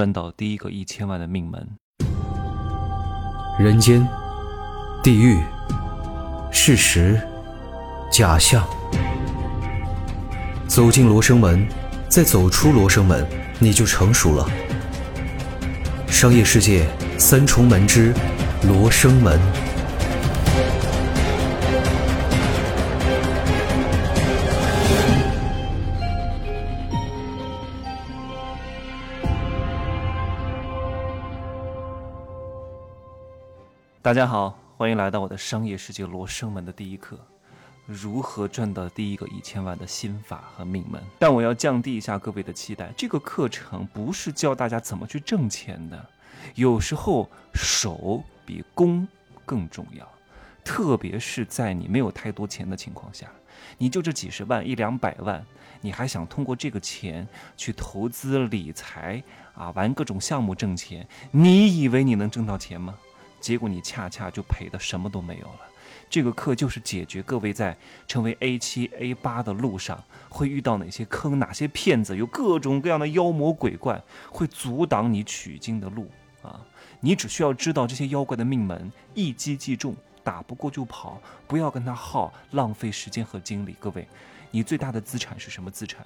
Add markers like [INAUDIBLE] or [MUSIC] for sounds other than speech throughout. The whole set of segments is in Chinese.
赚到第一个一千万的命门。人间、地狱、事实、假象，走进罗生门，再走出罗生门，你就成熟了。商业世界三重门之罗生门。大家好，欢迎来到我的商业世界罗生门的第一课，如何赚到第一个一千万的心法和命门。但我要降低一下各位的期待，这个课程不是教大家怎么去挣钱的，有时候手比功更重要，特别是在你没有太多钱的情况下，你就这几十万一两百万，你还想通过这个钱去投资理财啊，玩各种项目挣钱，你以为你能挣到钱吗？结果你恰恰就赔的什么都没有了。这个课就是解决各位在成为 A 七 A 八的路上会遇到哪些坑，哪些骗子，有各种各样的妖魔鬼怪会阻挡你取经的路啊！你只需要知道这些妖怪的命门，一击即中，打不过就跑，不要跟他耗，浪费时间和精力。各位，你最大的资产是什么资产？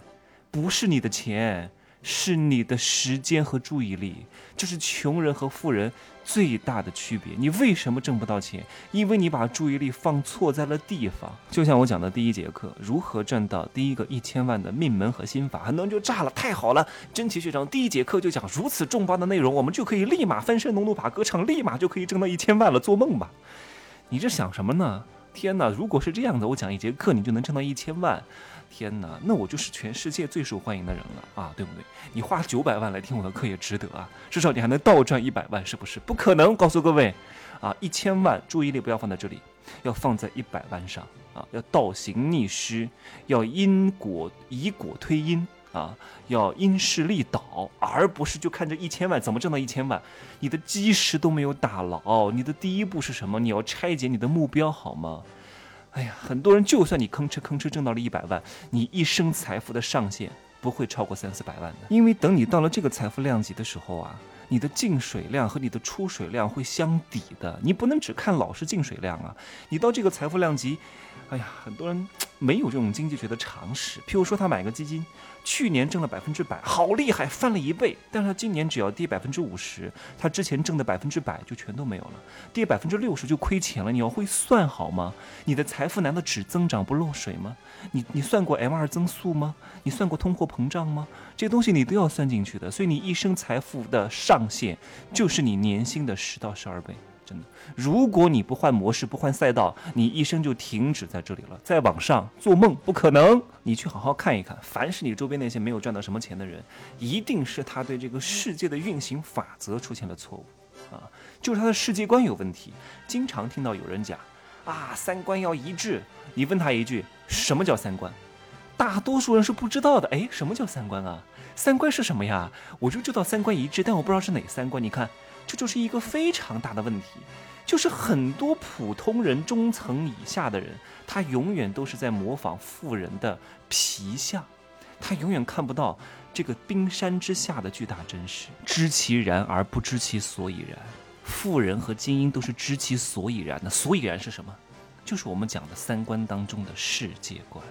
不是你的钱。是你的时间和注意力，这是穷人和富人最大的区别。你为什么挣不到钱？因为你把注意力放错在了地方。就像我讲的第一节课，如何赚到第一个一千万的命门和心法，很多人就炸了，太好了！真奇学长第一节课就讲如此重磅的内容，我们就可以立马翻身农奴把歌唱，立马就可以挣到一千万了，做梦吧！你这想什么呢？天哪！如果是这样的，我讲一节课你就能挣到一千万。天哪，那我就是全世界最受欢迎的人了啊，对不对？你花九百万来听我的课也值得啊，至少你还能倒赚一百万，是不是？不可能，告诉各位，啊，一千万注意力不要放在这里，要放在一百万上啊，要倒行逆施，要因果以果推因啊，要因势利导，而不是就看这一千万怎么挣到一千万，你的基石都没有打牢，你的第一步是什么？你要拆解你的目标好吗？哎呀，很多人就算你吭哧吭哧挣到了一百万，你一生财富的上限不会超过三四百万的，因为等你到了这个财富量级的时候啊，你的进水量和你的出水量会相抵的，你不能只看老是进水量啊，你到这个财富量级。哎呀，很多人没有这种经济学的常识。譬如说，他买个基金，去年挣了百分之百，好厉害，翻了一倍。但是他今年只要跌百分之五十，他之前挣的百分之百就全都没有了，跌百分之六十就亏钱了。你要会算好吗？你的财富难道只增长不漏水吗？你你算过 M 二增速吗？你算过通货膨胀吗？这些东西你都要算进去的。所以你一生财富的上限就是你年薪的十到十二倍。真的，如果你不换模式、不换赛道，你一生就停止在这里了。再往上做梦不可能。你去好好看一看，凡是你周边那些没有赚到什么钱的人，一定是他对这个世界的运行法则出现了错误，啊，就是他的世界观有问题。经常听到有人讲，啊，三观要一致。你问他一句，什么叫三观？大多数人是不知道的。哎，什么叫三观啊？三观是什么呀？我就知道三观一致，但我不知道是哪三观。你看。这就是一个非常大的问题，就是很多普通人中层以下的人，他永远都是在模仿富人的皮相，他永远看不到这个冰山之下的巨大真实，知其然而不知其所以然。富人和精英都是知其所以然的，所以然是什么？就是我们讲的三观当中的世界观。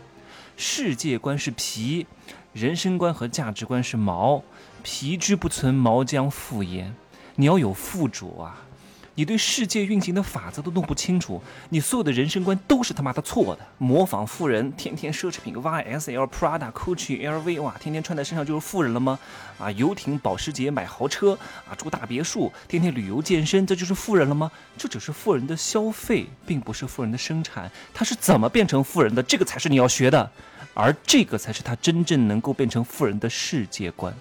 世界观是皮，人生观和价值观是毛，皮之不存，毛将复焉。你要有富主啊！你对世界运行的法则都弄不清楚，你所有的人生观都是他妈的错的。模仿富人，天天奢侈品，YSL、Prada、Gucci、LV，哇，天天穿在身上就是富人了吗？啊，游艇、保时捷，买豪车，啊，住大别墅，天天旅游健身，这就是富人了吗？这只是富人的消费，并不是富人的生产。他是怎么变成富人的？这个才是你要学的，而这个才是他真正能够变成富人的世界观。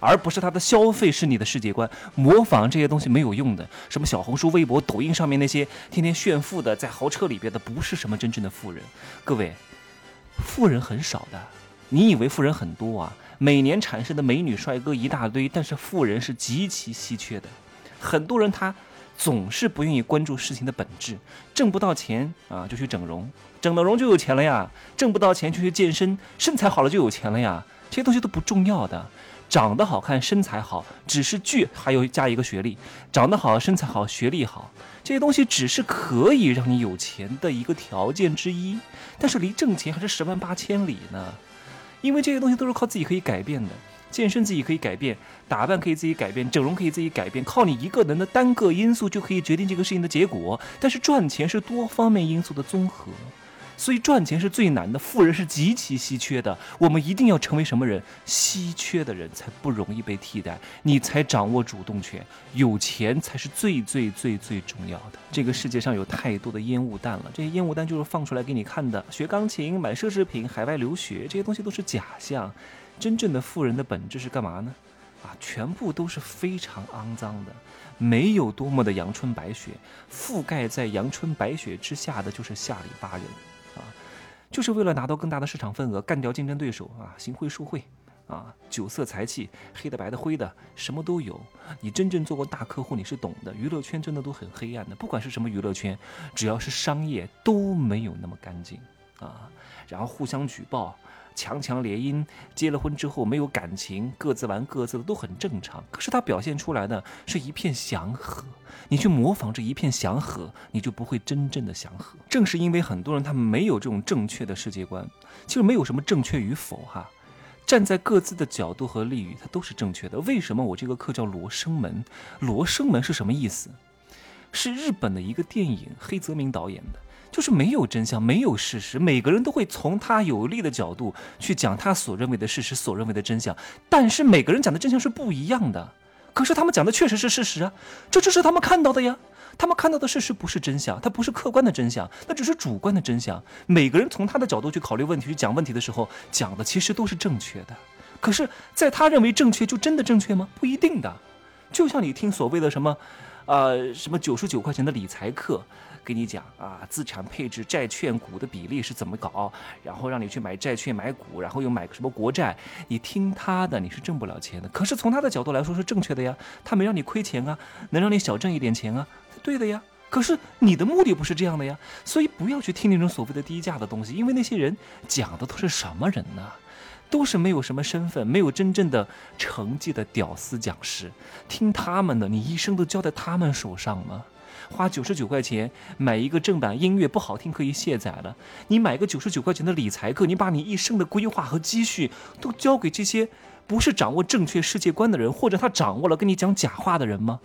而不是他的消费是你的世界观，模仿这些东西没有用的。什么小红书、微博、抖音上面那些天天炫富的，在豪车里边的，不是什么真正的富人。各位，富人很少的，你以为富人很多啊？每年产生的美女帅哥一大堆，但是富人是极其稀缺的。很多人他总是不愿意关注事情的本质，挣不到钱啊就去整容，整了容就有钱了呀；挣不到钱就去健身，身材好了就有钱了呀。这些东西都不重要的。长得好看、身材好，只是剧，还有加一个学历，长得好、身材好、学历好，这些东西只是可以让你有钱的一个条件之一，但是离挣钱还是十万八千里呢。因为这些东西都是靠自己可以改变的，健身自己可以改变，打扮可以自己改变，整容可以自己改变，靠你一个人的单个因素就可以决定这个事情的结果。但是赚钱是多方面因素的综合。所以赚钱是最难的，富人是极其稀缺的。我们一定要成为什么人？稀缺的人才不容易被替代，你才掌握主动权。有钱才是最最最最重要的。这个世界上有太多的烟雾弹了，这些烟雾弹就是放出来给你看的。学钢琴、买奢侈品、海外留学，这些东西都是假象。真正的富人的本质是干嘛呢？啊，全部都是非常肮脏的，没有多么的阳春白雪，覆盖在阳春白雪之下的就是下里巴人。就是为了拿到更大的市场份额，干掉竞争对手啊，行贿受贿，啊，酒色财气，黑的白的灰的，什么都有。你真正做过大客户，你是懂的。娱乐圈真的都很黑暗的，不管是什么娱乐圈，只要是商业都没有那么干净啊。然后互相举报。强强联姻，结了婚之后没有感情，各自玩各自的都很正常。可是他表现出来的是一片祥和，你去模仿这一片祥和，你就不会真正的祥和。正是因为很多人他没有这种正确的世界观，其实没有什么正确与否哈，站在各自的角度和利益，它都是正确的。为什么我这个课叫罗生门？罗生门是什么意思？是日本的一个电影，黑泽明导演的。就是没有真相，没有事实，每个人都会从他有利的角度去讲他所认为的事实，所认为的真相。但是每个人讲的真相是不一样的。可是他们讲的确实是事实啊，这就是他们看到的呀。他们看到的事实不是真相，它不是客观的真相，那只是主观的真相。每个人从他的角度去考虑问题、去讲问题的时候，讲的其实都是正确的。可是，在他认为正确，就真的正确吗？不一定的。就像你听所谓的什么，呃，什么九十九块钱的理财课。给你讲啊，资产配置、债券股的比例是怎么搞，然后让你去买债券、买股，然后又买个什么国债，你听他的，你是挣不了钱的。可是从他的角度来说是正确的呀，他没让你亏钱啊，能让你小挣一点钱啊，对的呀。可是你的目的不是这样的呀，所以不要去听那种所谓的低价的东西，因为那些人讲的都是什么人呢？都是没有什么身份、没有真正的成绩的屌丝讲师，听他们的，你一生都交在他们手上吗？花九十九块钱买一个正版音乐不好听可以卸载了，你买个九十九块钱的理财课，你把你一生的规划和积蓄都交给这些不是掌握正确世界观的人，或者他掌握了跟你讲假话的人吗？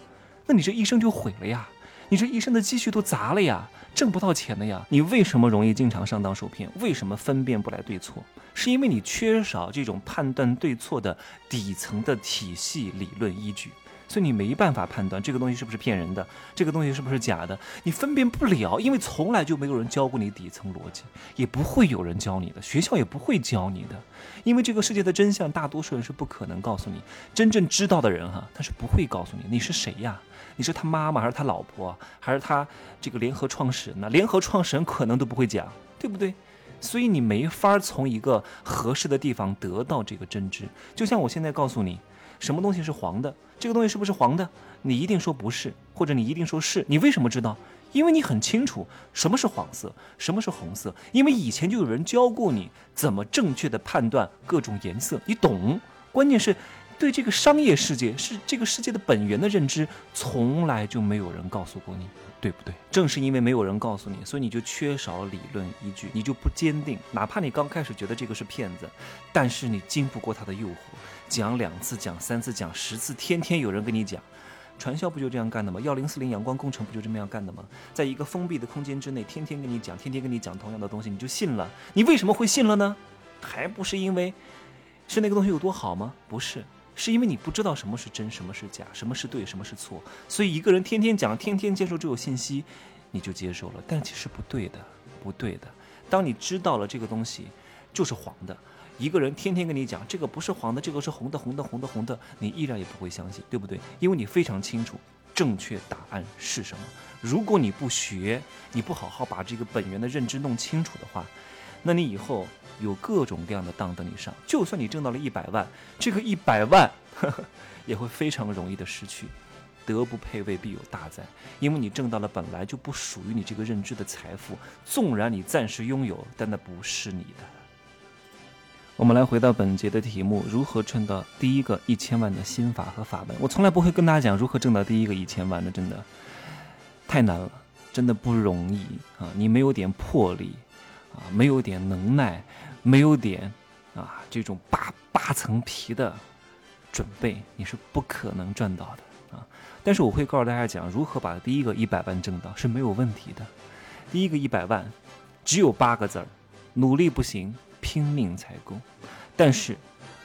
那你这一生就毁了呀！你这一生的积蓄都砸了呀，挣不到钱的呀！你为什么容易经常上当受骗？为什么分辨不来对错？是因为你缺少这种判断对错的底层的体系理论依据。所以你没办法判断这个东西是不是骗人的，这个东西是不是假的，你分辨不了，因为从来就没有人教过你底层逻辑，也不会有人教你的，学校也不会教你的，因为这个世界的真相，大多数人是不可能告诉你。真正知道的人哈，他是不会告诉你你是谁呀？你是他妈妈还是他老婆，还是他这个联合创始人呢？联合创始人可能都不会讲，对不对？所以你没法从一个合适的地方得到这个真知。就像我现在告诉你。什么东西是黄的？这个东西是不是黄的？你一定说不是，或者你一定说是。你为什么知道？因为你很清楚什么是黄色，什么是红色。因为以前就有人教过你怎么正确的判断各种颜色，你懂。关键是，对这个商业世界是这个世界的本源的认知，从来就没有人告诉过你，对不对？正是因为没有人告诉你，所以你就缺少理论依据，你就不坚定。哪怕你刚开始觉得这个是骗子，但是你经不过他的诱惑。讲两次，讲三次，讲十次，天天有人跟你讲，传销不就这样干的吗？幺零四零阳光工程不就这么样干的吗？在一个封闭的空间之内，天天跟你讲，天天跟你讲同样的东西，你就信了。你为什么会信了呢？还不是因为是那个东西有多好吗？不是，是因为你不知道什么是真，什么是假，什么是对，什么是错。所以一个人天天讲，天天接受这种信息，你就接受了。但其实不对的，不对的。当你知道了这个东西就是黄的。一个人天天跟你讲这个不是黄的，这个是红的，红的，红的，红的，你依然也不会相信，对不对？因为你非常清楚正确答案是什么。如果你不学，你不好好把这个本源的认知弄清楚的话，那你以后有各种各样的当等你上。就算你挣到了一百万，这个一百万呵 [LAUGHS] 呵也会非常容易的失去。德不配位，必有大灾。因为你挣到了本来就不属于你这个认知的财富，纵然你暂时拥有，但那不是你的。我们来回到本节的题目：如何赚到第一个一千万的心法和法门？我从来不会跟大家讲如何挣到第一个一千万的，真的太难了，真的不容易啊！你没有点魄力啊，没有点能耐，没有点啊这种扒扒层皮的准备，你是不可能赚到的啊！但是我会告诉大家讲如何把第一个一百万挣到是没有问题的。第一个一百万只有八个字儿：努力不行。拼命才够，但是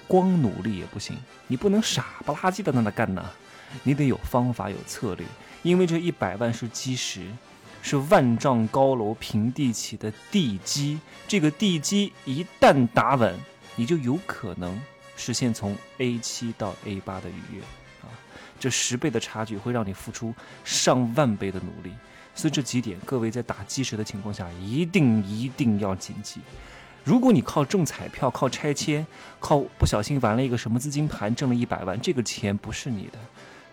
光努力也不行，你不能傻不拉几的在那干呐，你得有方法有策略，因为这一百万是基石，是万丈高楼平地起的地基，这个地基一旦打稳，你就有可能实现从 A 七到 A 八的愉悦。啊，这十倍的差距会让你付出上万倍的努力，所以这几点各位在打基石的情况下，一定一定要谨记。如果你靠中彩票、靠拆迁、靠不小心玩了一个什么资金盘挣了一百万，这个钱不是你的，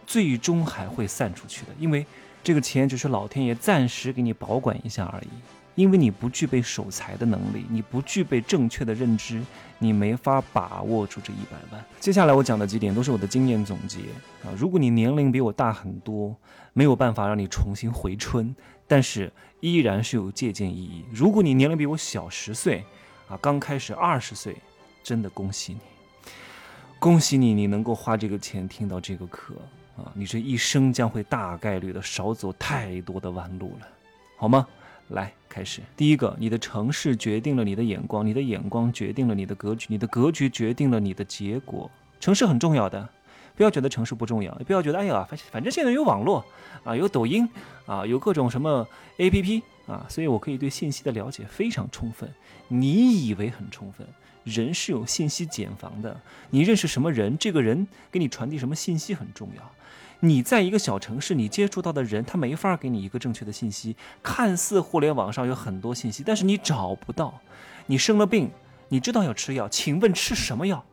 最终还会散出去的。因为这个钱只是老天爷暂时给你保管一下而已。因为你不具备守财的能力，你不具备正确的认知，你没法把握住这一百万。接下来我讲的几点都是我的经验总结啊。如果你年龄比我大很多，没有办法让你重新回春，但是依然是有借鉴意义。如果你年龄比我小十岁，啊，刚开始二十岁，真的恭喜你，恭喜你，你能够花这个钱听到这个课啊，你这一生将会大概率的少走太多的弯路了，好吗？来，开始。第一个，你的城市决定了你的眼光，你的眼光决定了你的格局，你的格局决定了你的结果。城市很重要的，不要觉得城市不重要，不要觉得哎呀，反反正现在有网络啊，有抖音啊，有各种什么 APP。啊，所以我可以对信息的了解非常充分。你以为很充分？人是有信息茧房的。你认识什么人，这个人给你传递什么信息很重要。你在一个小城市，你接触到的人，他没法给你一个正确的信息。看似互联网上有很多信息，但是你找不到。你生了病，你知道要吃药，请问吃什么药？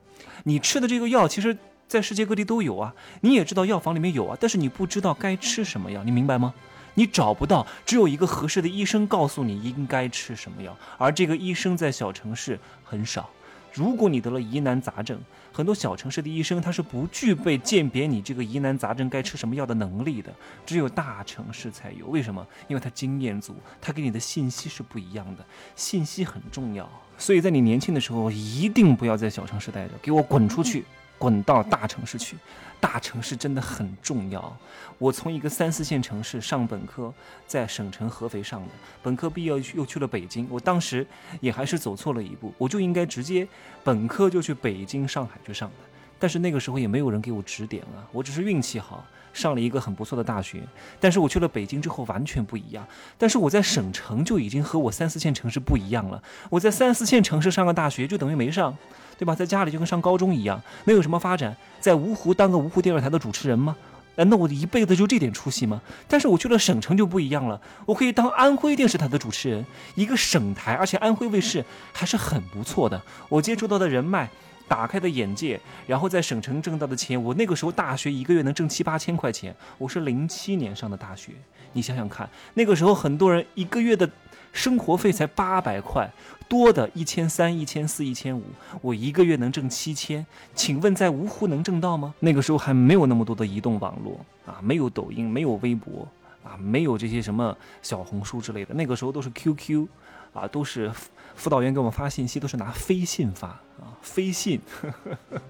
你吃的这个药，其实在世界各地都有啊。你也知道药房里面有啊，但是你不知道该吃什么药，你明白吗？你找不到，只有一个合适的医生告诉你应该吃什么药，而这个医生在小城市很少。如果你得了疑难杂症，很多小城市的医生他是不具备鉴别你这个疑难杂症该吃什么药的能力的，只有大城市才有。为什么？因为他经验足，他给你的信息是不一样的，信息很重要。所以在你年轻的时候，一定不要在小城市待着，给我滚出去！滚到大城市去，大城市真的很重要。我从一个三四线城市上本科，在省城合肥上的本科毕业又去了北京。我当时也还是走错了一步，我就应该直接本科就去北京、上海去上的。但是那个时候也没有人给我指点啊，我只是运气好，上了一个很不错的大学。但是我去了北京之后完全不一样。但是我在省城就已经和我三四线城市不一样了。我在三四线城市上个大学就等于没上。对吧？在家里就跟上高中一样，没有什么发展。在芜湖当个芜湖电视台的主持人吗？难道我一辈子就这点出息吗？但是我去了省城就不一样了，我可以当安徽电视台的主持人，一个省台，而且安徽卫视还是很不错的。我接触到的人脉，打开的眼界，然后在省城挣到的钱，我那个时候大学一个月能挣七八千块钱。我是零七年上的大学，你想想看，那个时候很多人一个月的。生活费才八百块，多的一千三、一千四、一千五，我一个月能挣七千，请问在芜湖能挣到吗？那个时候还没有那么多的移动网络啊，没有抖音，没有微博啊，没有这些什么小红书之类的，那个时候都是 QQ，啊，都是辅导员给我们发信息，都是拿飞信发啊，飞信呵呵，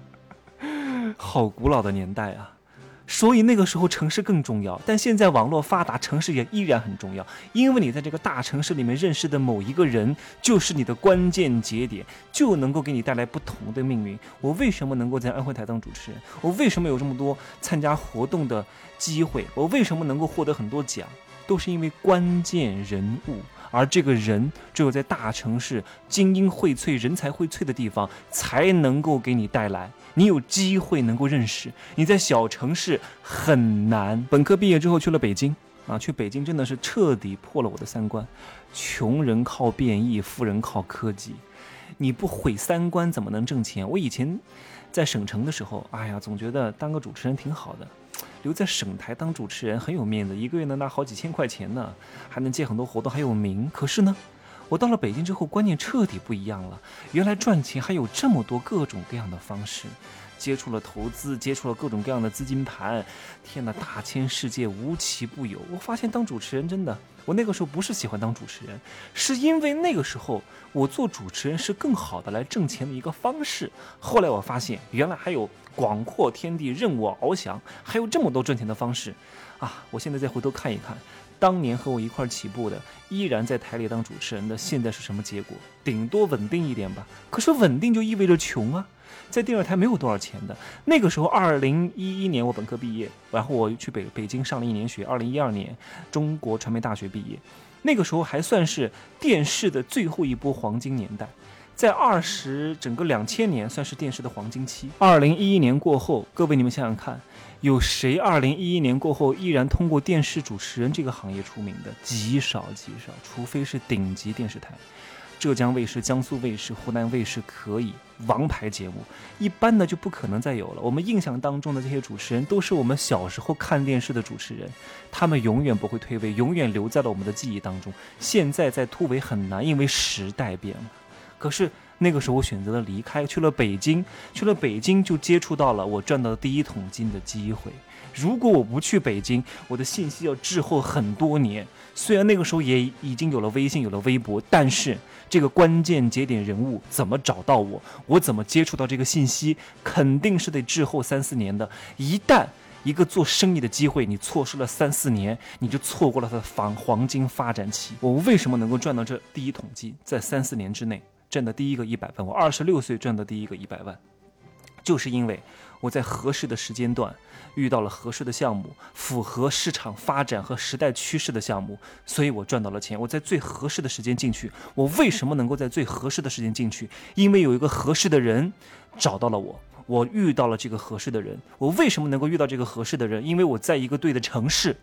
[LAUGHS] 好古老的年代啊。所以那个时候城市更重要，但现在网络发达，城市也依然很重要。因为你在这个大城市里面认识的某一个人，就是你的关键节点，就能够给你带来不同的命运。我为什么能够在安徽台当主持人？我为什么有这么多参加活动的机会？我为什么能够获得很多奖？都是因为关键人物。而这个人只有在大城市精英荟萃、人才荟萃的地方，才能够给你带来。你有机会能够认识，你在小城市很难。本科毕业之后去了北京啊，去北京真的是彻底破了我的三观。穷人靠变异，富人靠科技。你不毁三观怎么能挣钱？我以前在省城的时候，哎呀，总觉得当个主持人挺好的。留在省台当主持人很有面子，一个月能拿好几千块钱呢，还能接很多活动，还有名。可是呢，我到了北京之后，观念彻底不一样了。原来赚钱还有这么多各种各样的方式，接触了投资，接触了各种各样的资金盘。天哪，大千世界无奇不有。我发现当主持人真的，我那个时候不是喜欢当主持人，是因为那个时候我做主持人是更好的来挣钱的一个方式。后来我发现，原来还有广阔天地任我翱翔，还有这么多赚钱的方式啊！我现在再回头看一看。当年和我一块起步的，依然在台里当主持人的，现在是什么结果？顶多稳定一点吧。可是稳定就意味着穷啊，在电视台没有多少钱的。那个时候，二零一一年我本科毕业，然后我去北北京上了一年学。二零一二年，中国传媒大学毕业，那个时候还算是电视的最后一波黄金年代。在二十整个两千年算是电视的黄金期。二零一一年过后，各位你们想想看，有谁二零一一年过后依然通过电视主持人这个行业出名的？极少极少，除非是顶级电视台，浙江卫视、江苏卫视、湖南卫视可以王牌节目，一般的就不可能再有了。我们印象当中的这些主持人，都是我们小时候看电视的主持人，他们永远不会退位，永远留在了我们的记忆当中。现在在突围很难，因为时代变了。可是那个时候，我选择了离开，去了北京。去了北京，就接触到了我赚到第一桶金的机会。如果我不去北京，我的信息要滞后很多年。虽然那个时候也已经有了微信，有了微博，但是这个关键节点人物怎么找到我，我怎么接触到这个信息，肯定是得滞后三四年的。一旦一个做生意的机会你错失了三四年，你就错过了它的黄黄金发展期。我为什么能够赚到这第一桶金，在三四年之内？挣的第一个一百万，我二十六岁赚的第一个一百万，就是因为我在合适的时间段遇到了合适的项目，符合市场发展和时代趋势的项目，所以我赚到了钱。我在最合适的时间进去，我为什么能够在最合适的时间进去？因为有一个合适的人找到了我，我遇到了这个合适的人。我为什么能够遇到这个合适的人？因为我在一个对的城市。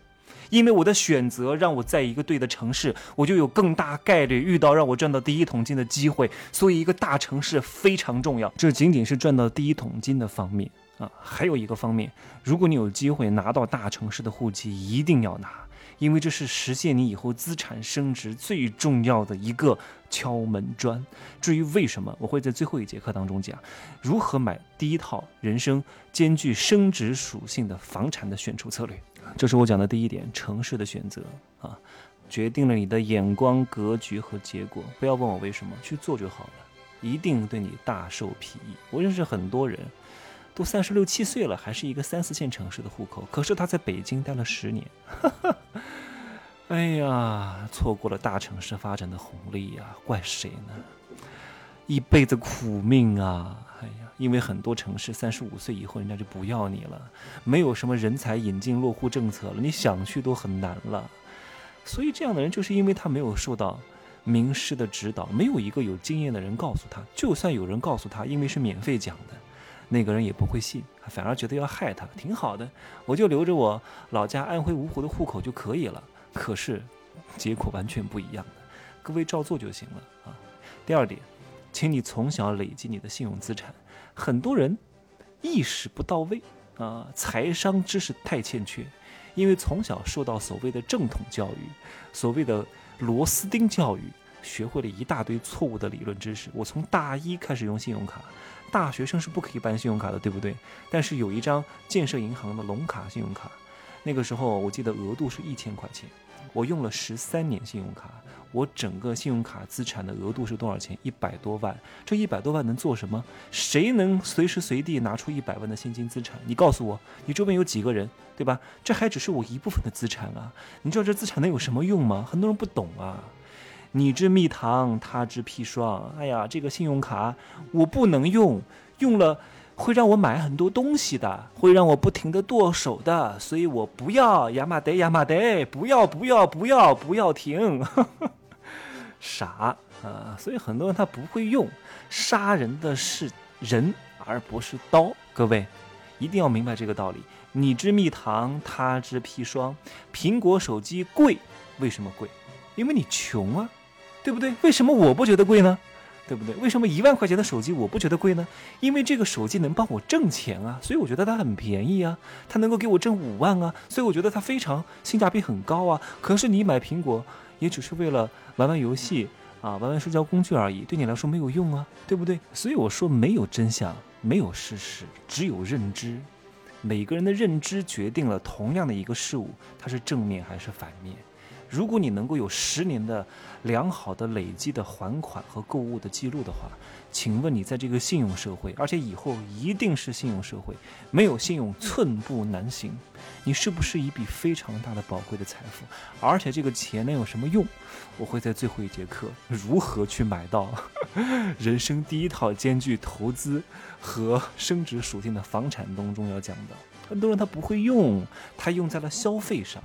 因为我的选择让我在一个对的城市，我就有更大概率遇到让我赚到第一桶金的机会。所以，一个大城市非常重要。这仅仅是赚到第一桶金的方面啊，还有一个方面，如果你有机会拿到大城市的户籍，一定要拿，因为这是实现你以后资产升值最重要的一个敲门砖。至于为什么，我会在最后一节课当中讲，如何买第一套人生兼具升值属性的房产的选筹策略。这是我讲的第一点，城市的选择啊，决定了你的眼光、格局和结果。不要问我为什么，去做就好了，一定对你大受裨益。我认识很多人，都三十六七岁了，还是一个三四线城市的户口，可是他在北京待了十年，哈 [LAUGHS] 哈哎呀，错过了大城市发展的红利呀，怪谁呢？一辈子苦命啊！因为很多城市三十五岁以后，人家就不要你了，没有什么人才引进落户政策了，你想去都很难了。所以这样的人，就是因为他没有受到名师的指导，没有一个有经验的人告诉他，就算有人告诉他，因为是免费讲的，那个人也不会信，反而觉得要害他。挺好的，我就留着我老家安徽芜湖的户口就可以了。可是结果完全不一样的，各位照做就行了啊。第二点，请你从小累积你的信用资产。很多人意识不到位啊，财商知识太欠缺，因为从小受到所谓的正统教育，所谓的螺丝钉教育，学会了一大堆错误的理论知识。我从大一开始用信用卡，大学生是不可以办信用卡的，对不对？但是有一张建设银行的龙卡信用卡，那个时候我记得额度是一千块钱，我用了十三年信用卡。我整个信用卡资产的额度是多少钱？一百多万。这一百多万能做什么？谁能随时随地拿出一百万的现金资产？你告诉我，你周边有几个人，对吧？这还只是我一部分的资产啊！你知道这资产能有什么用吗？很多人不懂啊。你知蜜糖，他知砒霜。哎呀，这个信用卡我不能用，用了。会让我买很多东西的，会让我不停的剁手的，所以我不要亚麻得亚麻得，不要不要不要不要停，[LAUGHS] 傻啊！所以很多人他不会用，杀人的是人而不是刀。各位一定要明白这个道理。你知蜜糖，他知砒霜。苹果手机贵，为什么贵？因为你穷啊，对不对？为什么我不觉得贵呢？对不对？为什么一万块钱的手机我不觉得贵呢？因为这个手机能帮我挣钱啊，所以我觉得它很便宜啊，它能够给我挣五万啊，所以我觉得它非常性价比很高啊。可是你买苹果也只是为了玩玩游戏啊，玩玩社交工具而已，对你来说没有用啊，对不对？所以我说没有真相，没有事实，只有认知。每个人的认知决定了同样的一个事物，它是正面还是反面。如果你能够有十年的良好的累积的还款和购物的记录的话，请问你在这个信用社会，而且以后一定是信用社会，没有信用寸步难行。你是不是一笔非常大的宝贵的财富？而且这个钱能有什么用？我会在最后一节课如何去买到 [LAUGHS] 人生第一套兼具投资和升值属性的房产当中要讲的。很多人他不会用，他用在了消费上。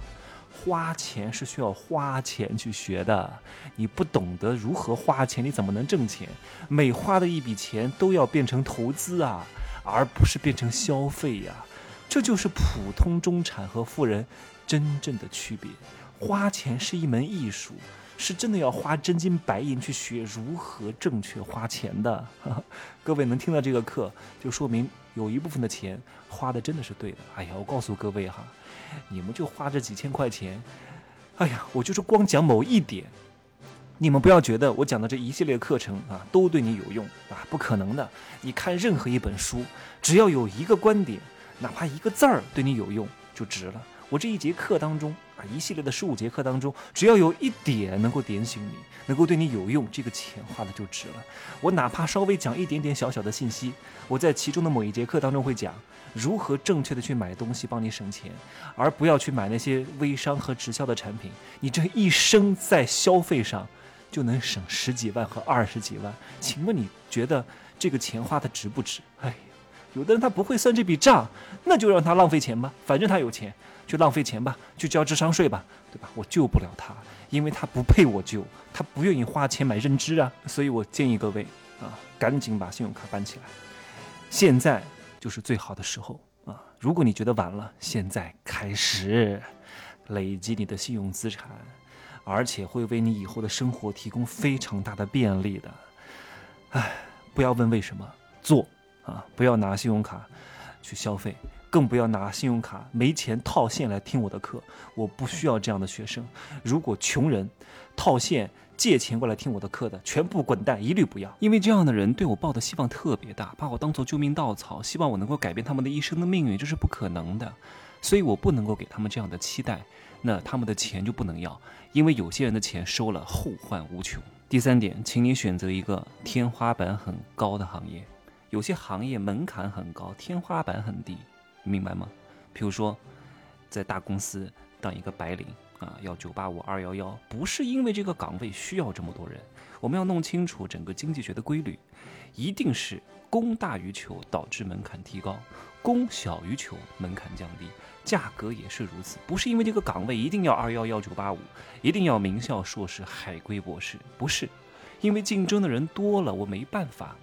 花钱是需要花钱去学的，你不懂得如何花钱，你怎么能挣钱？每花的一笔钱都要变成投资啊，而不是变成消费呀。这就是普通中产和富人真正的区别。花钱是一门艺术，是真的要花真金白银去学如何正确花钱的。[LAUGHS] 各位能听到这个课，就说明有一部分的钱花的真的是对的。哎呀，我告诉各位哈。你们就花这几千块钱，哎呀，我就是光讲某一点，你们不要觉得我讲的这一系列课程啊都对你有用啊，不可能的。你看任何一本书，只要有一个观点，哪怕一个字儿对你有用，就值了。我这一节课当中。啊，一系列的十五节课当中，只要有一点能够点醒你，能够对你有用，这个钱花的就值了。我哪怕稍微讲一点点小小的信息，我在其中的某一节课当中会讲如何正确的去买东西，帮你省钱，而不要去买那些微商和直销的产品。你这一生在消费上就能省十几万和二十几万，请问你觉得这个钱花的值不值？哎，有的人他不会算这笔账，那就让他浪费钱吧，反正他有钱。去浪费钱吧，去交智商税吧，对吧？我救不了他，因为他不配我救，他不愿意花钱买认知啊。所以我建议各位啊，赶紧把信用卡办起来，现在就是最好的时候啊！如果你觉得晚了，现在开始累积你的信用资产，而且会为你以后的生活提供非常大的便利的。哎，不要问为什么，做啊！不要拿信用卡去消费。更不要拿信用卡没钱套现来听我的课，我不需要这样的学生。如果穷人套现借钱过来听我的课的，全部滚蛋，一律不要。因为这样的人对我抱的希望特别大，把我当做救命稻草，希望我能够改变他们的一生的命运，这是不可能的。所以我不能够给他们这样的期待，那他们的钱就不能要，因为有些人的钱收了后患无穷。第三点，请你选择一个天花板很高的行业，有些行业门槛很高，天花板很低。明白吗？譬如说，在大公司当一个白领啊，要九八五二幺幺，不是因为这个岗位需要这么多人。我们要弄清楚整个经济学的规律，一定是供大于求导致门槛提高，供小于求门槛降低，价格也是如此。不是因为这个岗位一定要二幺幺九八五，一定要名校硕士海归博士，不是，因为竞争的人多了，我没办法。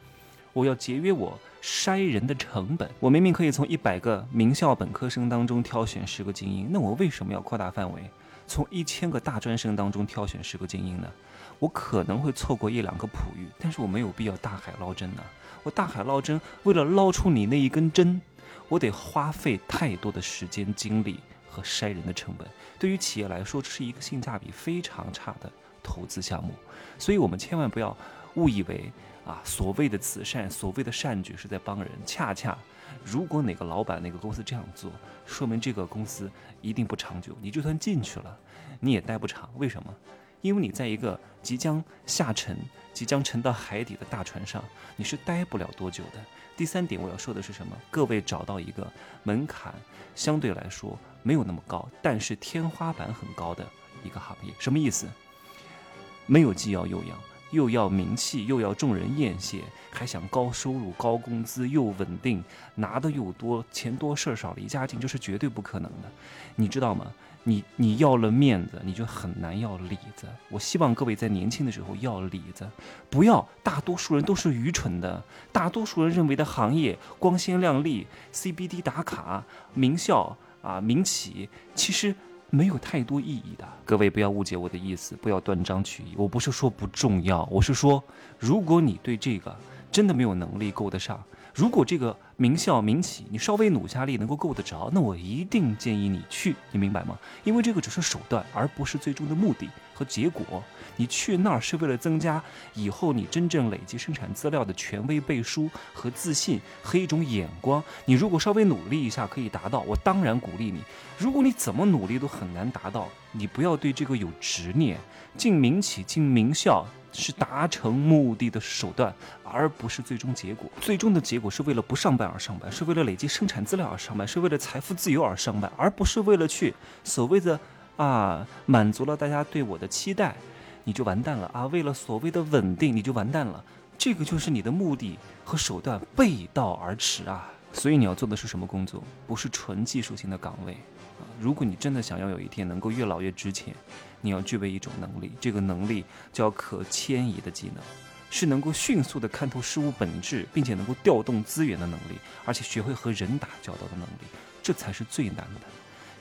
我要节约我筛人的成本。我明明可以从一百个名校本科生当中挑选十个精英，那我为什么要扩大范围，从一千个大专生当中挑选十个精英呢？我可能会错过一两个璞玉，但是我没有必要大海捞针呢。我大海捞针，为了捞出你那一根针，我得花费太多的时间、精力和筛人的成本。对于企业来说，这是一个性价比非常差的投资项目。所以，我们千万不要误以为。啊，所谓的慈善，所谓的善举是在帮人。恰恰，如果哪个老板、哪个公司这样做，说明这个公司一定不长久。你就算进去了，你也待不长。为什么？因为你在一个即将下沉、即将沉到海底的大船上，你是待不了多久的。第三点，我要说的是什么？各位找到一个门槛相对来说没有那么高，但是天花板很高的一个行业。什么意思？没有既要又要。又要名气，又要众人艳羡，还想高收入、高工资又稳定，拿的又多，钱多事儿少，离家近，这是绝对不可能的，你知道吗？你你要了面子，你就很难要里子。我希望各位在年轻的时候要里子，不要大多数人都是愚蠢的，大多数人认为的行业光鲜亮丽，CBD 打卡、名校啊、民企，其实。没有太多意义的，各位不要误解我的意思，不要断章取义。我不是说不重要，我是说，如果你对这个真的没有能力够得上，如果这个名校民企你稍微努下力能够够得着，那我一定建议你去，你明白吗？因为这个只是手段，而不是最终的目的和结果。你去那儿是为了增加以后你真正累积生产资料的权威背书和自信和一种眼光。你如果稍微努力一下可以达到，我当然鼓励你。如果你怎么努力都很难达到，你不要对这个有执念。进民企、进名校是达成目的的手段，而不是最终结果。最终的结果是为了不上班而上班，是为了累积生产资料而上班，是为了财富自由而上班，而不是为了去所谓的啊满足了大家对我的期待。你就完蛋了啊！为了所谓的稳定，你就完蛋了。这个就是你的目的和手段背道而驰啊！所以你要做的是什么工作？不是纯技术性的岗位啊！如果你真的想要有一天能够越老越值钱，你要具备一种能力，这个能力叫可迁移的技能，是能够迅速的看透事物本质，并且能够调动资源的能力，而且学会和人打交道的能力，这才是最难的。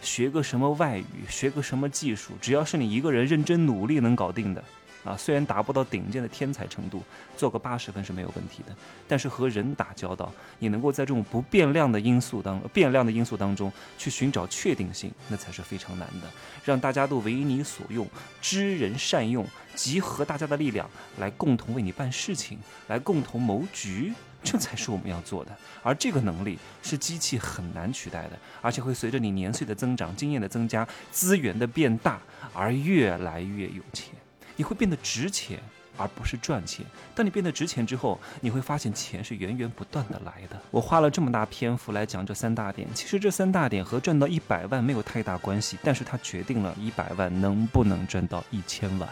学个什么外语，学个什么技术，只要是你一个人认真努力能搞定的，啊，虽然达不到顶尖的天才程度，做个八十分是没有问题的。但是和人打交道，你能够在这种不变量的因素当变量的因素当中去寻找确定性，那才是非常难的。让大家都为你所用，知人善用，集合大家的力量来共同为你办事情，来共同谋局。这才是我们要做的，而这个能力是机器很难取代的，而且会随着你年岁的增长、经验的增加、资源的变大而越来越有钱。你会变得值钱，而不是赚钱。当你变得值钱之后，你会发现钱是源源不断的来的。我花了这么大篇幅来讲这三大点，其实这三大点和赚到一百万没有太大关系，但是它决定了一百万能不能赚到一千万。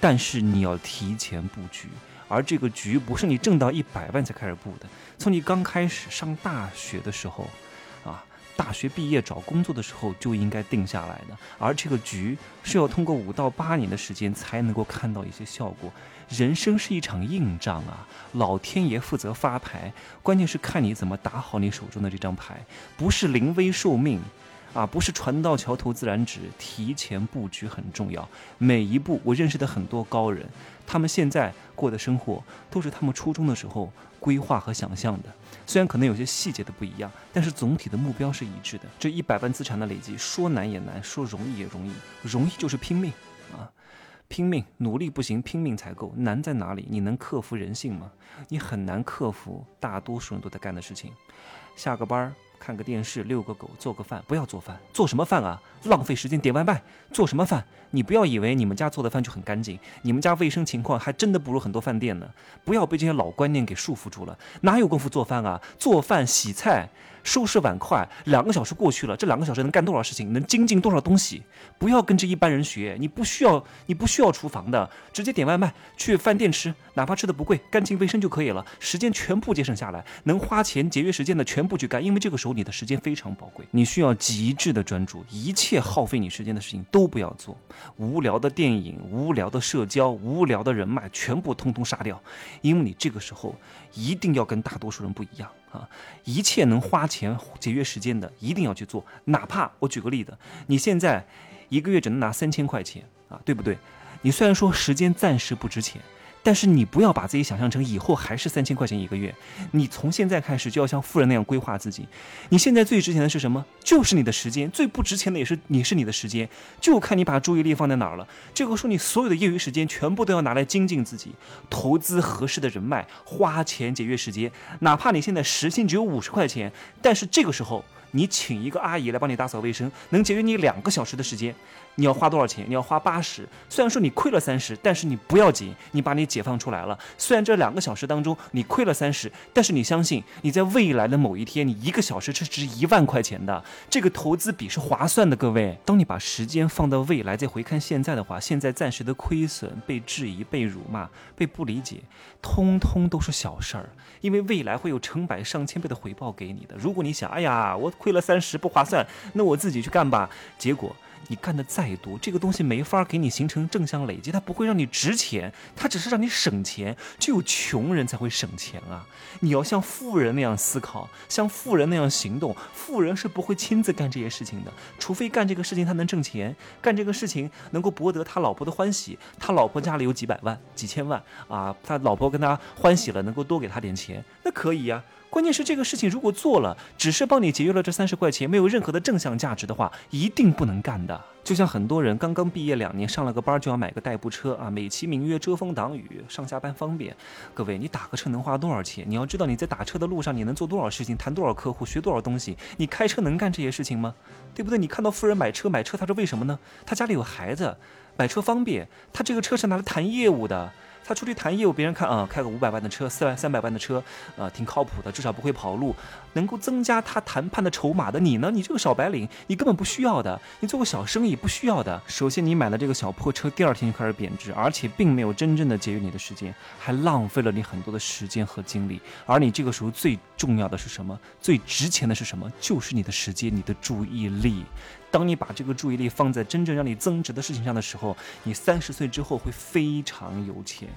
但是你要提前布局。而这个局不是你挣到一百万才开始布的，从你刚开始上大学的时候，啊，大学毕业找工作的时候就应该定下来的。而这个局是要通过五到八年的时间才能够看到一些效果。人生是一场硬仗啊，老天爷负责发牌，关键是看你怎么打好你手中的这张牌，不是临危受命。啊，不是船到桥头自然直，提前布局很重要。每一步，我认识的很多高人，他们现在过的生活都是他们初中的时候规划和想象的。虽然可能有些细节的不一样，但是总体的目标是一致的。这一百万资产的累积，说难也难，说容易也容易。容易就是拼命啊，拼命努力不行，拼命才够。难在哪里？你能克服人性吗？你很难克服大多数人都在干的事情。下个班儿。看个电视，遛个狗，做个饭，不要做饭，做什么饭啊？浪费时间，点外卖，做什么饭？你不要以为你们家做的饭就很干净，你们家卫生情况还真的不如很多饭店呢。不要被这些老观念给束缚住了，哪有功夫做饭啊？做饭、洗菜。收拾碗筷，两个小时过去了，这两个小时能干多少事情，能精进多少东西？不要跟着一般人学，你不需要，你不需要厨房的，直接点外卖，去饭店吃，哪怕吃的不贵，干净卫生就可以了，时间全部节省下来，能花钱节约时间的全部去干，因为这个时候你的时间非常宝贵，你需要极致的专注，一切耗费你时间的事情都不要做，无聊的电影、无聊的社交、无聊的人脉，全部通通杀掉，因为你这个时候一定要跟大多数人不一样。啊，一切能花钱节约时间的，一定要去做。哪怕我举个例子，你现在一个月只能拿三千块钱啊，对不对？你虽然说时间暂时不值钱。但是你不要把自己想象成以后还是三千块钱一个月，你从现在开始就要像富人那样规划自己。你现在最值钱的是什么？就是你的时间，最不值钱的也是你是你的时间，就看你把注意力放在哪儿了。这个时候你所有的业余时间全部都要拿来精进自己，投资合适的人脉，花钱节约时间。哪怕你现在时薪只有五十块钱，但是这个时候。你请一个阿姨来帮你打扫卫生，能节约你两个小时的时间。你要花多少钱？你要花八十。虽然说你亏了三十，但是你不要紧，你把你解放出来了。虽然这两个小时当中你亏了三十，但是你相信你在未来的某一天，你一个小时是值一万块钱的。这个投资比是划算的，各位。当你把时间放到未来，再回看现在的话，现在暂时的亏损、被质疑、被辱骂、被不理解，通通都是小事儿，因为未来会有成百上千倍的回报给你的。如果你想，哎呀，我。亏了三十不划算，那我自己去干吧。结果你干的再多，这个东西没法给你形成正向累积，它不会让你值钱，它只是让你省钱。只有穷人才会省钱啊！你要像富人那样思考，像富人那样行动。富人是不会亲自干这些事情的，除非干这个事情他能挣钱，干这个事情能够博得他老婆的欢喜。他老婆家里有几百万、几千万啊，他老婆跟他欢喜了，能够多给他点钱，那可以呀。关键是这个事情如果做了，只是帮你节约了这三十块钱，没有任何的正向价值的话，一定不能干的。就像很多人刚刚毕业两年，上了个班就要买个代步车啊，美其名曰遮风挡雨，上下班方便。各位，你打个车能花多少钱？你要知道你在打车的路上，你能做多少事情，谈多少客户，学多少东西。你开车能干这些事情吗？对不对？你看到富人买车买车，他说为什么呢？他家里有孩子，买车方便。他这个车是拿来谈业务的。他出去谈业务，别人看啊，开个五百万的车，四万三百万的车，啊，挺靠谱的，至少不会跑路，能够增加他谈判的筹码的。你呢？你这个小白领，你根本不需要的。你做个小生意不需要的。首先，你买了这个小破车，第二天就开始贬值，而且并没有真正的节约你的时间，还浪费了你很多的时间和精力。而你这个时候最重要的是什么？最值钱的是什么？就是你的时间，你的注意力。当你把这个注意力放在真正让你增值的事情上的时候，你三十岁之后会非常有钱。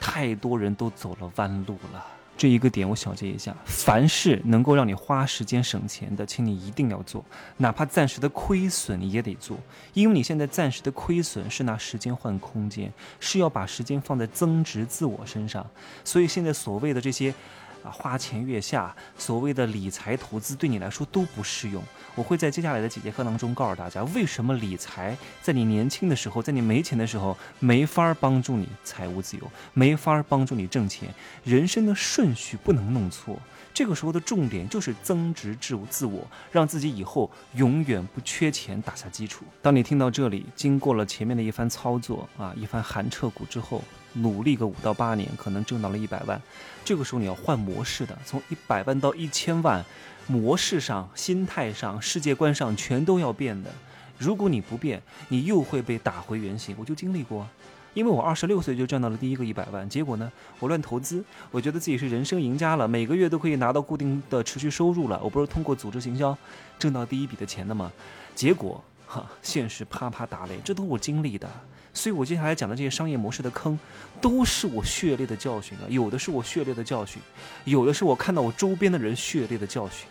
太多人都走了弯路了，这一个点我小结一下：凡是能够让你花时间省钱的，请你一定要做，哪怕暂时的亏损你也得做，因为你现在暂时的亏损是拿时间换空间，是要把时间放在增值自我身上。所以现在所谓的这些。啊，花前月下，所谓的理财投资对你来说都不适用。我会在接下来的几节课当中告诉大家，为什么理财在你年轻的时候，在你没钱的时候，没法帮助你财务自由，没法帮助你挣钱。人生的顺序不能弄错，这个时候的重点就是增值自自我，让自己以后永远不缺钱打下基础。当你听到这里，经过了前面的一番操作啊，一番寒彻骨之后。努力个五到八年，可能挣到了一百万。这个时候你要换模式的，从一百万到一千万，模式上、心态上、世界观上全都要变的。如果你不变，你又会被打回原形。我就经历过，因为我二十六岁就赚到了第一个一百万，结果呢，我乱投资，我觉得自己是人生赢家了，每个月都可以拿到固定的持续收入了。我不是通过组织行销挣到第一笔的钱的吗？结果哈，现实啪啪打雷，这都是我经历的。所以，我接下来讲的这些商业模式的坑，都是我血泪的教训啊！有的是我血泪的教训，有的是我看到我周边的人血泪的教训，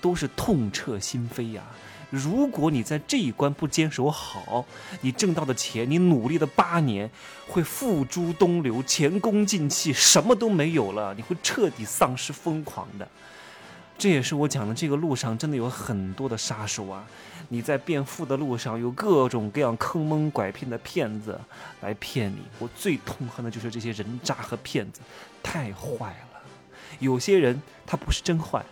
都是痛彻心扉呀！如果你在这一关不坚守好，你挣到的钱，你努力的八年，会付诸东流，前功尽弃，什么都没有了，你会彻底丧失疯狂的。这也是我讲的这个路上真的有很多的杀手啊！你在变富的路上有各种各样坑蒙拐骗的骗子来骗你，我最痛恨的就是这些人渣和骗子，太坏了。有些人他不是真坏，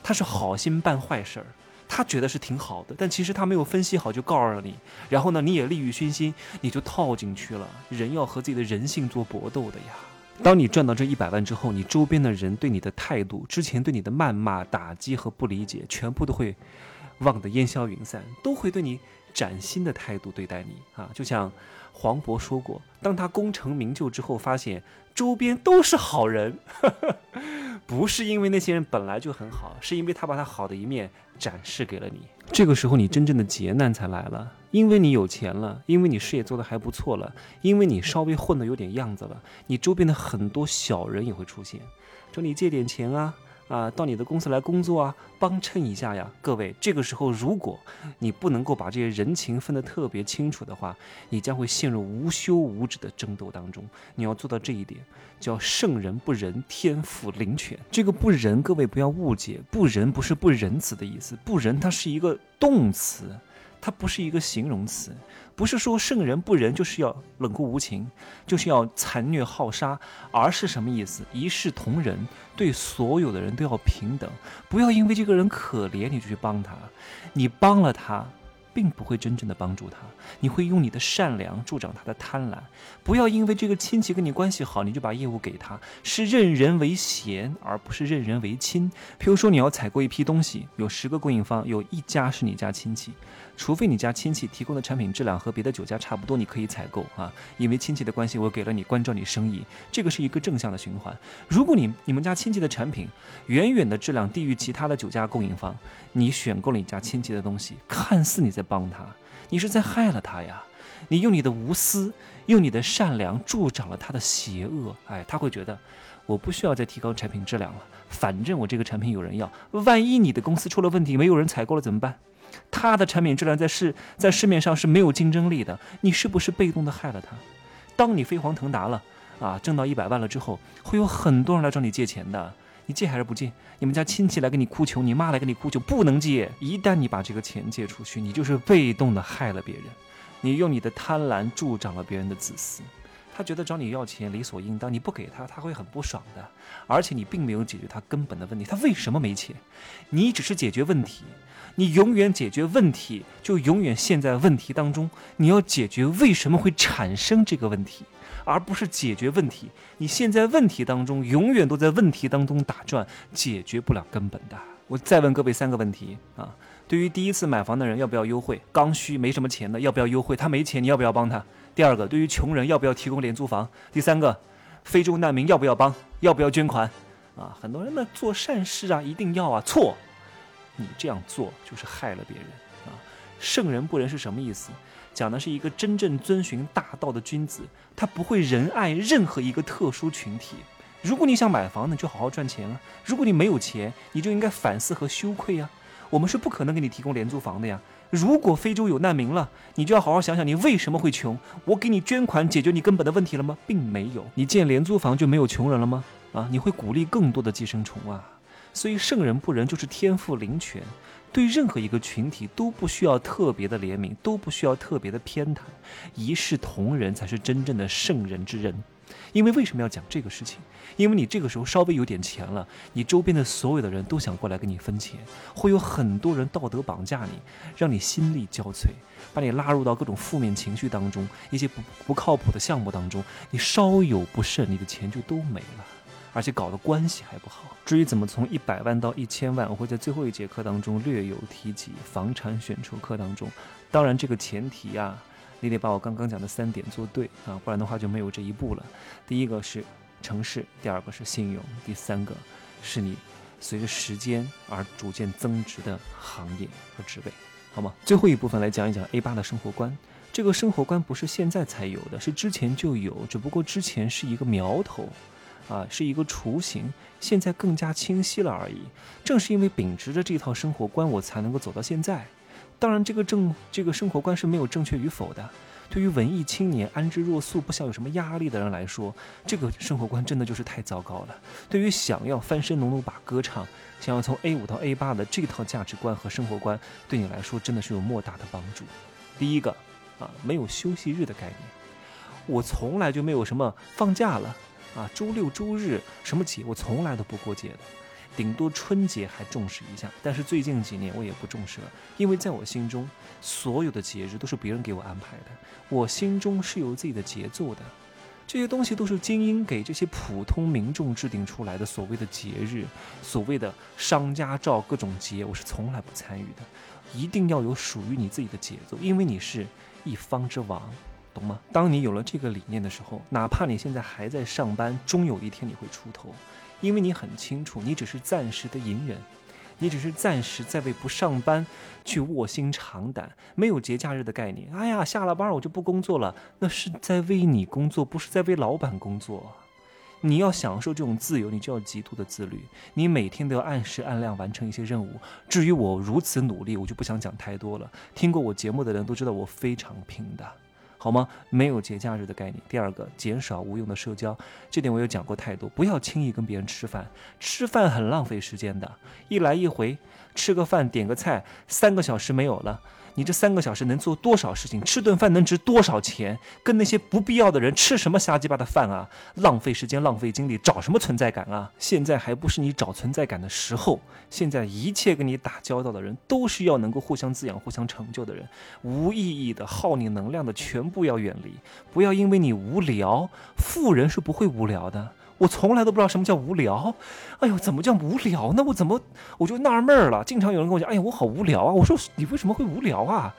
他是好心办坏事儿，他觉得是挺好的，但其实他没有分析好就告诉你，然后呢你也利欲熏心，你就套进去了。人要和自己的人性做搏斗的呀。当你赚到这一百万之后，你周边的人对你的态度，之前对你的谩骂、打击和不理解，全部都会忘得烟消云散，都会对你崭新的态度对待你啊！就像黄渤说过，当他功成名就之后，发现周边都是好人。[LAUGHS] 不是因为那些人本来就很好，是因为他把他好的一面展示给了你。这个时候，你真正的劫难才来了，因为你有钱了，因为你事业做得还不错了，因为你稍微混得有点样子了，你周边的很多小人也会出现，找你借点钱啊。啊，到你的公司来工作啊，帮衬一下呀，各位。这个时候，如果你不能够把这些人情分得特别清楚的话，你将会陷入无休无止的争斗当中。你要做到这一点，叫圣人不仁，天赋灵权。这个不仁，各位不要误解，不仁不是不仁慈的意思，不仁它是一个动词。它不是一个形容词，不是说圣人不仁就是要冷酷无情，就是要残虐好杀，而是什么意思？一视同仁，对所有的人都要平等，不要因为这个人可怜你就去帮他，你帮了他。并不会真正的帮助他，你会用你的善良助长他的贪婪。不要因为这个亲戚跟你关系好，你就把业务给他，是任人为贤，而不是任人为亲。譬如说，你要采购一批东西，有十个供应方，有一家是你家亲戚，除非你家亲戚提供的产品质量和别的酒家差不多，你可以采购啊，因为亲戚的关系，我给了你关照你生意，这个是一个正向的循环。如果你你们家亲戚的产品远远的质量低于其他的酒家供应方，你选购了你家亲戚的东西，看似你在。帮他，你是在害了他呀！你用你的无私，用你的善良助长了他的邪恶。哎，他会觉得我不需要再提高产品质量了，反正我这个产品有人要。万一你的公司出了问题，没有人采购了怎么办？他的产品质量在市在市面上是没有竞争力的，你是不是被动的害了他？当你飞黄腾达了啊，挣到一百万了之后，会有很多人来找你借钱的。你借还是不借？你们家亲戚来跟你哭穷，你妈来跟你哭穷，不能借。一旦你把这个钱借出去，你就是被动的害了别人，你用你的贪婪助长了别人的自私。他觉得找你要钱理所应当，你不给他，他会很不爽的。而且你并没有解决他根本的问题，他为什么没钱？你只是解决问题，你永远解决问题，就永远陷在问题当中。你要解决为什么会产生这个问题，而不是解决问题。你陷在问题当中，永远都在问题当中打转，解决不了根本的。我再问各位三个问题啊：对于第一次买房的人，要不要优惠？刚需没什么钱的，要不要优惠？他没钱，你要不要帮他？第二个，对于穷人要不要提供廉租房？第三个，非洲难民要不要帮？要不要捐款？啊，很多人呢做善事啊，一定要啊，错，你这样做就是害了别人啊。圣人不仁是什么意思？讲的是一个真正遵循大道的君子，他不会仁爱任何一个特殊群体。如果你想买房，呢就好好赚钱啊；如果你没有钱，你就应该反思和羞愧啊。我们是不可能给你提供廉租房的呀。如果非洲有难民了，你就要好好想想，你为什么会穷？我给你捐款解决你根本的问题了吗？并没有。你建廉租房就没有穷人了吗？啊，你会鼓励更多的寄生虫啊。所以圣人不仁就是天赋灵权，对任何一个群体都不需要特别的怜悯，都不需要特别的偏袒，一视同仁才是真正的圣人之仁。因为为什么要讲这个事情？因为你这个时候稍微有点钱了，你周边的所有的人都想过来跟你分钱，会有很多人道德绑架你，让你心力交瘁，把你拉入到各种负面情绪当中，一些不不靠谱的项目当中，你稍有不慎，你的钱就都没了，而且搞得关系还不好。至于怎么从一百万到一千万，我会在最后一节课当中略有提及。房产选筹课当中，当然这个前提呀。你得把我刚刚讲的三点做对啊，不然的话就没有这一步了。第一个是城市，第二个是信用，第三个是你随着时间而逐渐增值的行业和职位，好吗？最后一部分来讲一讲 A 八的生活观。这个生活观不是现在才有的，是之前就有，只不过之前是一个苗头，啊，是一个雏形，现在更加清晰了而已。正是因为秉持着这套生活观，我才能够走到现在。当然，这个正这个生活观是没有正确与否的。对于文艺青年安之若素、不想有什么压力的人来说，这个生活观真的就是太糟糕了。对于想要翻身农奴把歌唱，想要从 A 五到 A 八的这套价值观和生活观，对你来说真的是有莫大的帮助。第一个啊，没有休息日的概念，我从来就没有什么放假了啊，周六周日什么节我从来都不过节的。顶多春节还重视一下，但是最近几年我也不重视了，因为在我心中，所有的节日都是别人给我安排的，我心中是有自己的节奏的，这些东西都是精英给这些普通民众制定出来的所谓的节日，所谓的商家照各种节，我是从来不参与的，一定要有属于你自己的节奏，因为你是一方之王，懂吗？当你有了这个理念的时候，哪怕你现在还在上班，终有一天你会出头。因为你很清楚，你只是暂时的隐忍，你只是暂时在为不上班去卧薪尝胆，没有节假日的概念。哎呀，下了班我就不工作了，那是在为你工作，不是在为老板工作。你要享受这种自由，你就要极度的自律，你每天都要按时按量完成一些任务。至于我如此努力，我就不想讲太多了。听过我节目的人都知道我非常拼的。好吗？没有节假日的概念。第二个，减少无用的社交，这点我有讲过太多。不要轻易跟别人吃饭，吃饭很浪费时间的，一来一回，吃个饭点个菜，三个小时没有了。你这三个小时能做多少事情？吃顿饭能值多少钱？跟那些不必要的人吃什么瞎鸡巴的饭啊？浪费时间，浪费精力，找什么存在感啊？现在还不是你找存在感的时候。现在一切跟你打交道的人，都需要能够互相滋养、互相成就的人。无意义的、耗你能量的，全部要远离。不要因为你无聊，富人是不会无聊的。我从来都不知道什么叫无聊，哎呦，怎么叫无聊呢？我怎么我就纳闷了。经常有人跟我讲，哎呀，我好无聊啊。我说你为什么会无聊啊？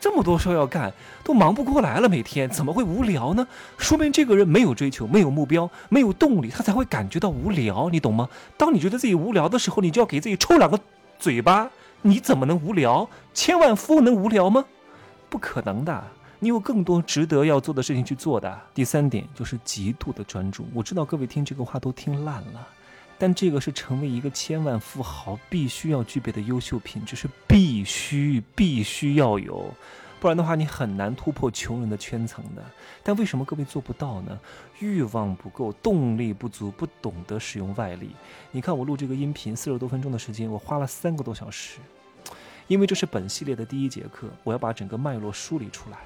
这么多事要干，都忙不过来了，每天怎么会无聊呢？说明这个人没有追求，没有目标，没有动力，他才会感觉到无聊，你懂吗？当你觉得自己无聊的时候，你就要给自己抽两个嘴巴。你怎么能无聊？千万富翁能无聊吗？不可能的。你有更多值得要做的事情去做的。第三点就是极度的专注。我知道各位听这个话都听烂了，但这个是成为一个千万富豪必须要具备的优秀品质，是必须必须要有。不然的话你很难突破穷人的圈层的。但为什么各位做不到呢？欲望不够，动力不足，不懂得使用外力。你看我录这个音频四十多分钟的时间，我花了三个多小时，因为这是本系列的第一节课，我要把整个脉络梳理出来。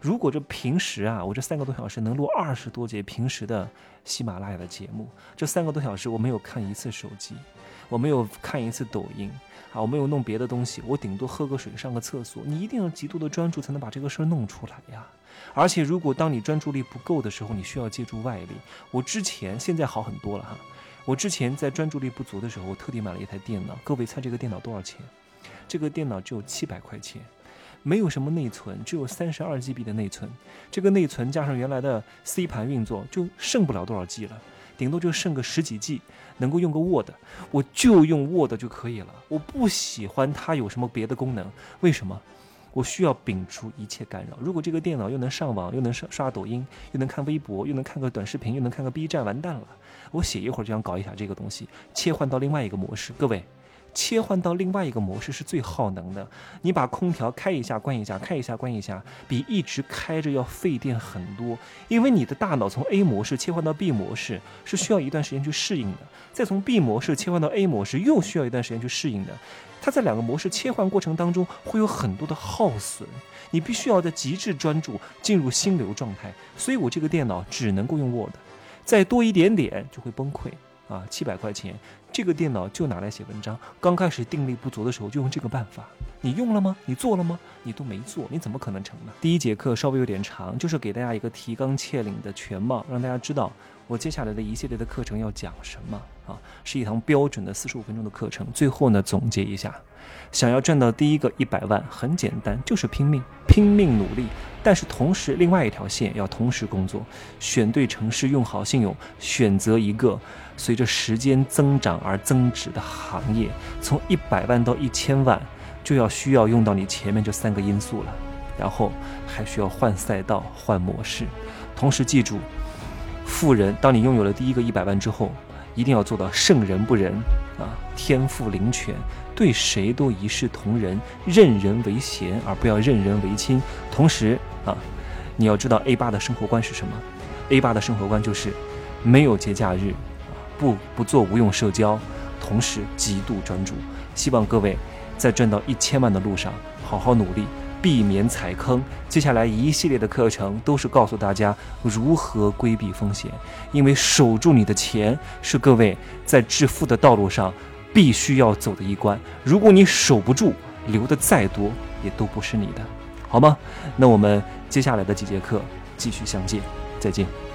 如果这平时啊，我这三个多小时能录二十多节平时的喜马拉雅的节目，这三个多小时我没有看一次手机，我没有看一次抖音，啊，我没有弄别的东西，我顶多喝个水、上个厕所。你一定要极度的专注，才能把这个事儿弄出来呀。而且，如果当你专注力不够的时候，你需要借助外力。我之前现在好很多了哈。我之前在专注力不足的时候，我特地买了一台电脑。各位猜这个电脑多少钱？这个电脑只有七百块钱。没有什么内存，只有三十二 GB 的内存。这个内存加上原来的 C 盘运作，就剩不了多少 G 了，顶多就剩个十几 G，能够用个 Word，我就用 Word 就可以了。我不喜欢它有什么别的功能，为什么？我需要摒除一切干扰。如果这个电脑又能上网，又能刷刷抖音，又能看微博，又能看个短视频，又能看个 B 站，完蛋了！我写一会儿就想搞一下这个东西，切换到另外一个模式。各位。切换到另外一个模式是最耗能的。你把空调开一下关一下，开一下关一下，比一直开着要费电很多。因为你的大脑从 A 模式切换到 B 模式是需要一段时间去适应的，再从 B 模式切换到 A 模式又需要一段时间去适应的。它在两个模式切换过程当中会有很多的耗损，你必须要在极致专注进入心流状态。所以我这个电脑只能够用 Word，再多一点点就会崩溃。啊，七百块钱，这个电脑就拿来写文章。刚开始定力不足的时候，就用这个办法。你用了吗？你做了吗？你都没做，你怎么可能成呢？第一节课稍微有点长，就是给大家一个提纲挈领的全貌，让大家知道我接下来的一系列的课程要讲什么啊，是一堂标准的四十五分钟的课程。最后呢，总结一下。想要赚到第一个一百万很简单，就是拼命拼命努力。但是同时，另外一条线要同时工作，选对城市，用好信用，选择一个随着时间增长而增值的行业。从一百万到一千万，就要需要用到你前面这三个因素了。然后还需要换赛道、换模式。同时记住，富人，当你拥有了第一个一百万之后，一定要做到圣人不仁啊，天赋灵权。对谁都一视同仁，任人唯贤，而不要任人唯亲。同时啊，你要知道 A 八的生活观是什么？A 八的生活观就是没有节假日，不不做无用社交，同时极度专注。希望各位在赚到一千万的路上好好努力，避免踩坑。接下来一系列的课程都是告诉大家如何规避风险，因为守住你的钱是各位在致富的道路上。必须要走的一关，如果你守不住，留的再多也都不是你的，好吗？那我们接下来的几节课继续相见，再见。